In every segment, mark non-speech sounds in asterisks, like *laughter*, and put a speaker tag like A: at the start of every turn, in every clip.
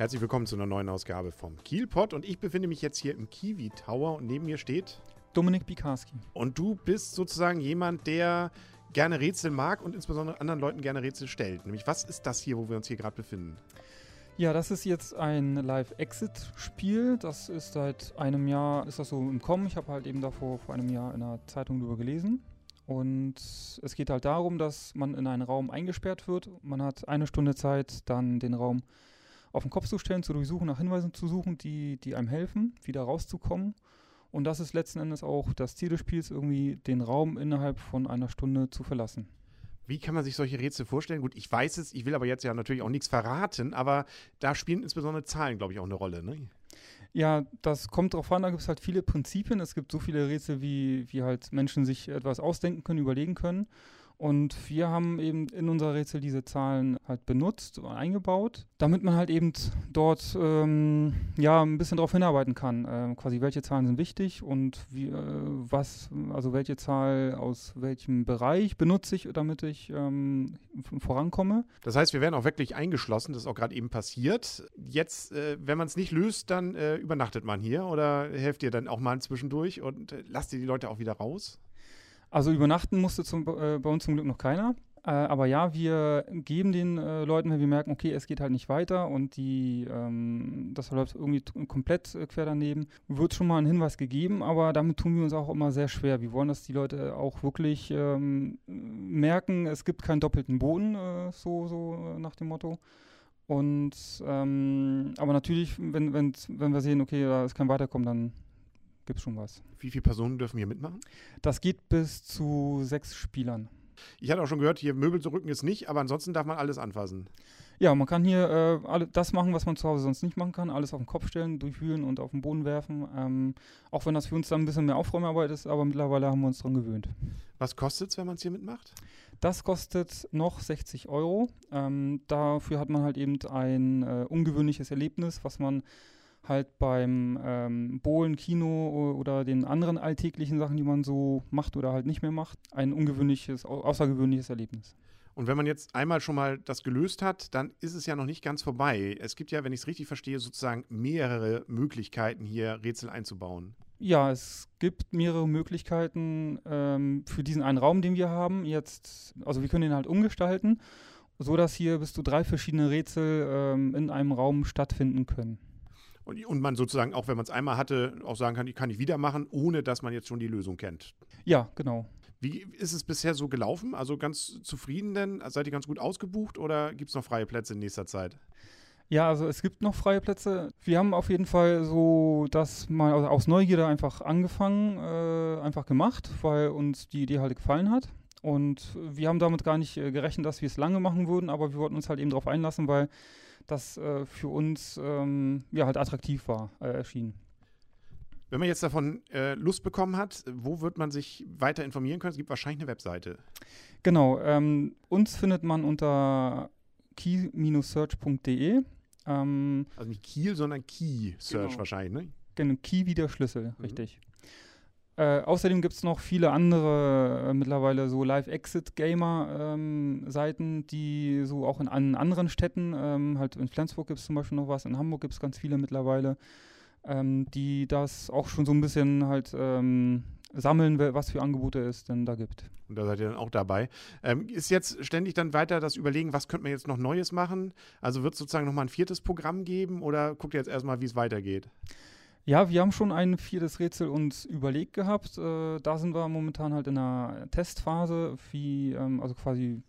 A: Herzlich willkommen zu einer neuen Ausgabe vom Kielpot und ich befinde mich jetzt hier im Kiwi Tower und neben mir steht
B: Dominik Bikarski.
A: Und du bist sozusagen jemand, der gerne Rätsel mag und insbesondere anderen Leuten gerne Rätsel stellt. Nämlich, was ist das hier, wo wir uns hier gerade befinden?
B: Ja, das ist jetzt ein Live-Exit-Spiel. Das ist seit einem Jahr, ist das so im Kommen. Ich habe halt eben davor vor einem Jahr in einer Zeitung darüber gelesen. Und es geht halt darum, dass man in einen Raum eingesperrt wird. Man hat eine Stunde Zeit, dann den Raum auf den Kopf zu stellen, zu durchsuchen, nach Hinweisen zu suchen, die, die einem helfen, wieder rauszukommen. Und das ist letzten Endes auch das Ziel des Spiels, irgendwie den Raum innerhalb von einer Stunde zu verlassen.
A: Wie kann man sich solche Rätsel vorstellen? Gut, ich weiß es, ich will aber jetzt ja natürlich auch nichts verraten, aber da spielen insbesondere Zahlen, glaube ich, auch eine Rolle, ne?
B: Ja, das kommt drauf an, da gibt es halt viele Prinzipien. Es gibt so viele Rätsel, wie, wie halt Menschen sich etwas ausdenken können, überlegen können. Und wir haben eben in unser Rätsel diese Zahlen halt benutzt und eingebaut, damit man halt eben dort ähm, ja ein bisschen darauf hinarbeiten kann. Äh, quasi welche Zahlen sind wichtig und wie, äh, was, also welche Zahl aus welchem Bereich benutze ich, damit ich ähm, vorankomme.
A: Das heißt, wir werden auch wirklich eingeschlossen, das ist auch gerade eben passiert. Jetzt, äh, wenn man es nicht löst, dann äh, übernachtet man hier oder helft ihr dann auch mal zwischendurch und äh, lasst ihr die Leute auch wieder raus?
B: Also übernachten musste zum, äh, bei uns zum Glück noch keiner. Äh, aber ja, wir geben den äh, Leuten, wenn wir merken, okay, es geht halt nicht weiter und die, ähm, das läuft irgendwie komplett äh, quer daneben, wird schon mal ein Hinweis gegeben, aber damit tun wir uns auch immer sehr schwer. Wir wollen, dass die Leute auch wirklich ähm, merken, es gibt keinen doppelten Boden, äh, so, so äh, nach dem Motto. Und ähm, aber natürlich, wenn, wenn, wenn wir sehen, okay, da ist kein Weiterkommen, dann gibt es schon was.
A: Wie viele Personen dürfen hier mitmachen?
B: Das geht bis zu sechs Spielern.
A: Ich hatte auch schon gehört, hier Möbel zu rücken ist nicht, aber ansonsten darf man alles anfassen.
B: Ja, man kann hier äh, alle, das machen, was man zu Hause sonst nicht machen kann. Alles auf den Kopf stellen, durchwühlen und auf den Boden werfen. Ähm, auch wenn das für uns dann ein bisschen mehr Aufräumarbeit ist, aber mittlerweile haben wir uns daran gewöhnt.
A: Was kostet es, wenn man es hier mitmacht?
B: Das kostet noch 60 Euro. Ähm, dafür hat man halt eben ein äh, ungewöhnliches Erlebnis, was man halt beim ähm, Bohlen, Kino oder den anderen alltäglichen Sachen, die man so macht oder halt nicht mehr macht, ein ungewöhnliches, außergewöhnliches Erlebnis.
A: Und wenn man jetzt einmal schon mal das gelöst hat, dann ist es ja noch nicht ganz vorbei. Es gibt ja, wenn ich es richtig verstehe, sozusagen mehrere Möglichkeiten, hier Rätsel einzubauen.
B: Ja, es gibt mehrere Möglichkeiten ähm, für diesen einen Raum, den wir haben. Jetzt, also wir können den halt umgestalten, sodass hier bis zu drei verschiedene Rätsel ähm, in einem Raum stattfinden können.
A: Und, und man sozusagen, auch wenn man es einmal hatte, auch sagen kann, die kann ich wieder machen, ohne dass man jetzt schon die Lösung kennt.
B: Ja, genau.
A: Wie ist es bisher so gelaufen? Also ganz zufrieden denn? Seid ihr ganz gut ausgebucht oder gibt es noch freie Plätze in nächster Zeit?
B: Ja, also es gibt noch freie Plätze. Wir haben auf jeden Fall so das mal also aus Neugierde einfach angefangen, äh, einfach gemacht, weil uns die Idee halt gefallen hat. Und wir haben damit gar nicht äh, gerechnet, dass wir es lange machen würden, aber wir wollten uns halt eben darauf einlassen, weil das äh, für uns ähm, ja halt attraktiv war, äh, erschienen.
A: Wenn man jetzt davon äh, Lust bekommen hat, wo wird man sich weiter informieren können? Es gibt wahrscheinlich eine Webseite.
B: Genau, ähm, uns findet man unter key-search.de.
A: Ähm, also nicht Kiel, sondern Key-Search genau. wahrscheinlich, ne?
B: Genau, Key wie der Schlüssel, mhm. richtig. Äh, außerdem gibt es noch viele andere äh, mittlerweile so Live-Exit-Gamer-Seiten, ähm, die so auch in an anderen Städten, ähm, halt in Flensburg gibt es zum Beispiel noch was, in Hamburg gibt es ganz viele mittlerweile, ähm, die das auch schon so ein bisschen halt ähm, sammeln, was für Angebote es denn da gibt.
A: Und da seid ihr dann auch dabei. Ähm, ist jetzt ständig dann weiter das Überlegen, was könnte man jetzt noch Neues machen? Also wird es sozusagen nochmal ein viertes Programm geben oder guckt ihr jetzt erstmal, wie es weitergeht?
B: Ja, wir haben schon ein viertes Rätsel uns überlegt gehabt. Äh, da sind wir momentan halt in einer Testphase, wie, ähm, also quasi,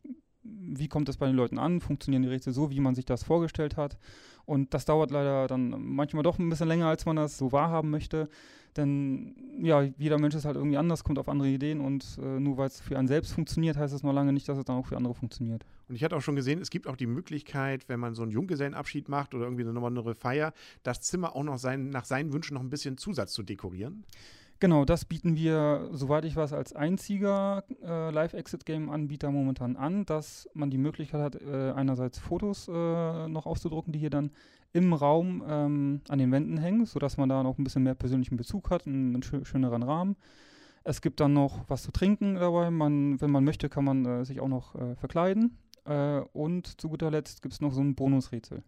B: wie kommt das bei den Leuten an? Funktionieren die Rätsel so, wie man sich das vorgestellt hat? Und das dauert leider dann manchmal doch ein bisschen länger, als man das so wahrhaben möchte. Denn ja, jeder Mensch ist halt irgendwie anders, kommt auf andere Ideen und äh, nur weil es für einen selbst funktioniert, heißt es noch lange nicht, dass es dann auch für andere funktioniert.
A: Und ich hatte auch schon gesehen, es gibt auch die Möglichkeit, wenn man so einen Junggesellenabschied macht oder irgendwie eine besondere Feier, das Zimmer auch noch sein, nach seinen Wünschen noch ein bisschen Zusatz zu dekorieren.
B: Genau, das bieten wir, soweit ich weiß, als einziger äh, Live-Exit-Game-Anbieter momentan an, dass man die Möglichkeit hat, äh, einerseits Fotos äh, noch auszudrucken, die hier dann im Raum ähm, an den Wänden hängen, sodass man da noch ein bisschen mehr persönlichen Bezug hat, einen, einen schö schöneren Rahmen. Es gibt dann noch was zu trinken dabei. Man, wenn man möchte, kann man äh, sich auch noch äh, verkleiden. Äh, und zu guter Letzt gibt es noch so ein Bonusrätsel.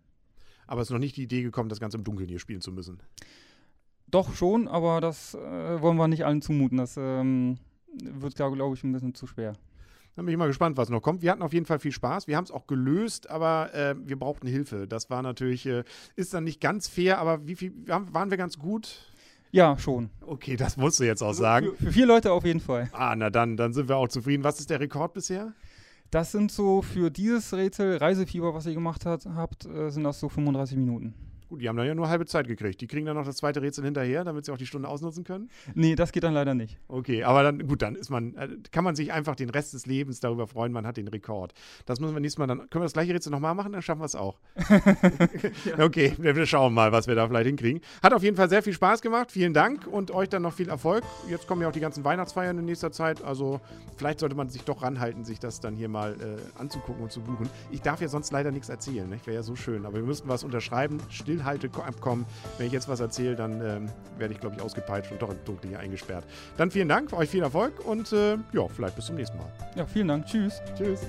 A: Aber es ist noch nicht die Idee gekommen, das Ganze im Dunkeln hier spielen zu müssen.
B: Doch schon, aber das äh, wollen wir nicht allen zumuten. Das ähm, wird, glaube ich, ein bisschen zu schwer.
A: Dann bin ich mal gespannt, was noch kommt. Wir hatten auf jeden Fall viel Spaß. Wir haben es auch gelöst, aber äh, wir brauchten Hilfe. Das war natürlich, äh, ist dann nicht ganz fair, aber wie viel waren wir ganz gut?
B: Ja, schon.
A: Okay, das musst du jetzt auch sagen.
B: Für, für vier Leute auf jeden Fall.
A: Ah, na dann, dann sind wir auch zufrieden. Was ist der Rekord bisher?
B: Das sind so für dieses Rätsel Reisefieber, was ihr gemacht hat, habt, äh, sind das so 35 Minuten.
A: Gut, die haben dann ja nur halbe Zeit gekriegt. Die kriegen dann noch das zweite Rätsel hinterher, damit sie auch die Stunde ausnutzen können?
B: Nee, das geht dann leider nicht.
A: Okay, aber dann, gut, dann ist man, äh, kann man sich einfach den Rest des Lebens darüber freuen, man hat den Rekord. Das müssen wir nächstes Mal dann, können wir das gleiche Rätsel nochmal machen, dann schaffen *laughs* *laughs* wir es auch. Okay, wir schauen mal, was wir da vielleicht hinkriegen. Hat auf jeden Fall sehr viel Spaß gemacht. Vielen Dank und euch dann noch viel Erfolg. Jetzt kommen ja auch die ganzen Weihnachtsfeiern in nächster Zeit. Also vielleicht sollte man sich doch ranhalten, sich das dann hier mal äh, anzugucken und zu buchen. Ich darf ja sonst leider nichts erzählen. Ne? Wäre ja so schön. Aber wir müssten was unterschreiben. Stillhalteabkommen. Wenn ich jetzt was erzähle, dann ähm, werde ich, glaube ich, ausgepeitscht und doch im Dunkeln hier eingesperrt. Dann vielen Dank, euch viel Erfolg und äh, ja, vielleicht bis zum nächsten Mal.
B: Ja, vielen Dank. Tschüss.
A: Tschüss.